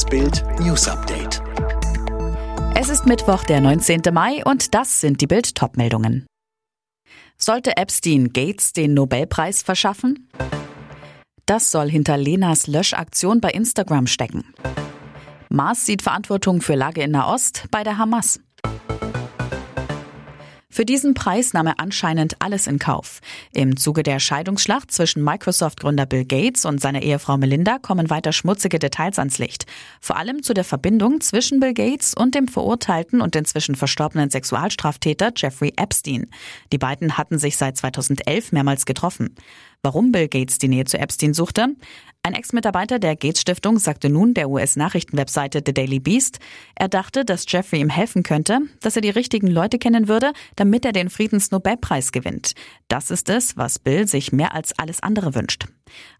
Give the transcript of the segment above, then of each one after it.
Das Bild News Update. Es ist Mittwoch, der 19. Mai und das sind die Bild Topmeldungen. Sollte Epstein Gates den Nobelpreis verschaffen? Das soll hinter Lenas Löschaktion bei Instagram stecken. Mars sieht Verantwortung für Lage in Nahost bei der Hamas. Für diesen Preis nahm er anscheinend alles in Kauf. Im Zuge der Scheidungsschlacht zwischen Microsoft-Gründer Bill Gates und seiner Ehefrau Melinda kommen weiter schmutzige Details ans Licht. Vor allem zu der Verbindung zwischen Bill Gates und dem verurteilten und inzwischen verstorbenen Sexualstraftäter Jeffrey Epstein. Die beiden hatten sich seit 2011 mehrmals getroffen. Warum Bill Gates die Nähe zu Epstein suchte? Ein Ex-Mitarbeiter der Gates Stiftung sagte nun der US-Nachrichtenwebseite The Daily Beast, er dachte, dass Jeffrey ihm helfen könnte, dass er die richtigen Leute kennen würde, damit er den Friedensnobelpreis gewinnt. Das ist es, was Bill sich mehr als alles andere wünscht.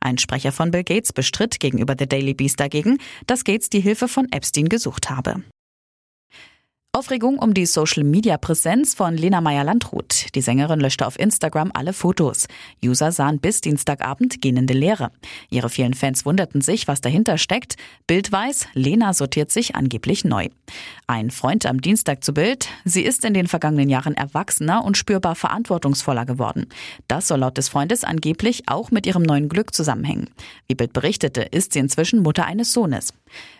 Ein Sprecher von Bill Gates bestritt gegenüber The Daily Beast dagegen, dass Gates die Hilfe von Epstein gesucht habe. Aufregung um die Social-Media-Präsenz von Lena Meyer-Landrut. Die Sängerin löschte auf Instagram alle Fotos. User sahen bis Dienstagabend gähnende Leere. Ihre vielen Fans wunderten sich, was dahinter steckt. Bild weiß, Lena sortiert sich angeblich neu. Ein Freund am Dienstag zu Bild. Sie ist in den vergangenen Jahren erwachsener und spürbar verantwortungsvoller geworden. Das soll laut des Freundes angeblich auch mit ihrem neuen Glück zusammenhängen. Wie Bild berichtete, ist sie inzwischen Mutter eines Sohnes.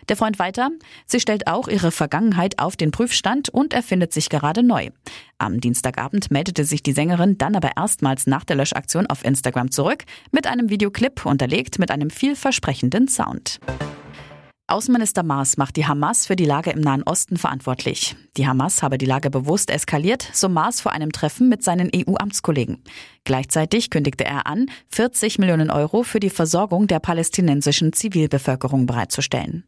Der Freund weiter, sie stellt auch ihre Vergangenheit auf den Prüfstand und erfindet sich gerade neu. Am Dienstagabend meldete sich die Sängerin dann aber erstmals nach der Löschaktion auf Instagram zurück mit einem Videoclip unterlegt mit einem vielversprechenden Sound. Außenminister Maas macht die Hamas für die Lage im Nahen Osten verantwortlich. Die Hamas habe die Lage bewusst eskaliert, so Maas vor einem Treffen mit seinen EU-Amtskollegen. Gleichzeitig kündigte er an, 40 Millionen Euro für die Versorgung der palästinensischen Zivilbevölkerung bereitzustellen.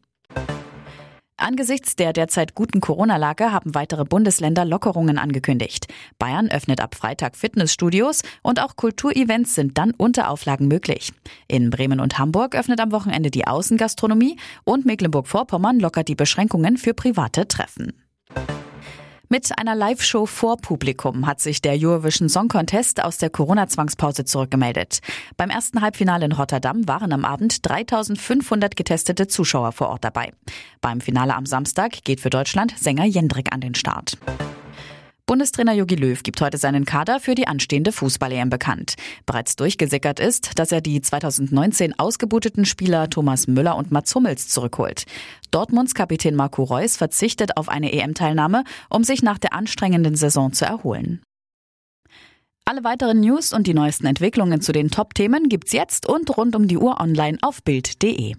Angesichts der derzeit guten Corona-Lage haben weitere Bundesländer Lockerungen angekündigt. Bayern öffnet ab Freitag Fitnessstudios und auch Kulturevents sind dann unter Auflagen möglich. In Bremen und Hamburg öffnet am Wochenende die Außengastronomie und Mecklenburg-Vorpommern lockert die Beschränkungen für private Treffen. Mit einer Live-Show vor Publikum hat sich der Eurovision Song Contest aus der Corona-Zwangspause zurückgemeldet. Beim ersten Halbfinale in Rotterdam waren am Abend 3500 getestete Zuschauer vor Ort dabei. Beim Finale am Samstag geht für Deutschland Sänger Jendrik an den Start. Bundestrainer Jogi Löw gibt heute seinen Kader für die anstehende Fußball-EM bekannt. Bereits durchgesickert ist, dass er die 2019 ausgeboteten Spieler Thomas Müller und Mats Hummels zurückholt. Dortmunds Kapitän Marco Reus verzichtet auf eine EM-Teilnahme, um sich nach der anstrengenden Saison zu erholen. Alle weiteren News und die neuesten Entwicklungen zu den Top-Themen gibt's jetzt und rund um die Uhr online auf Bild.de.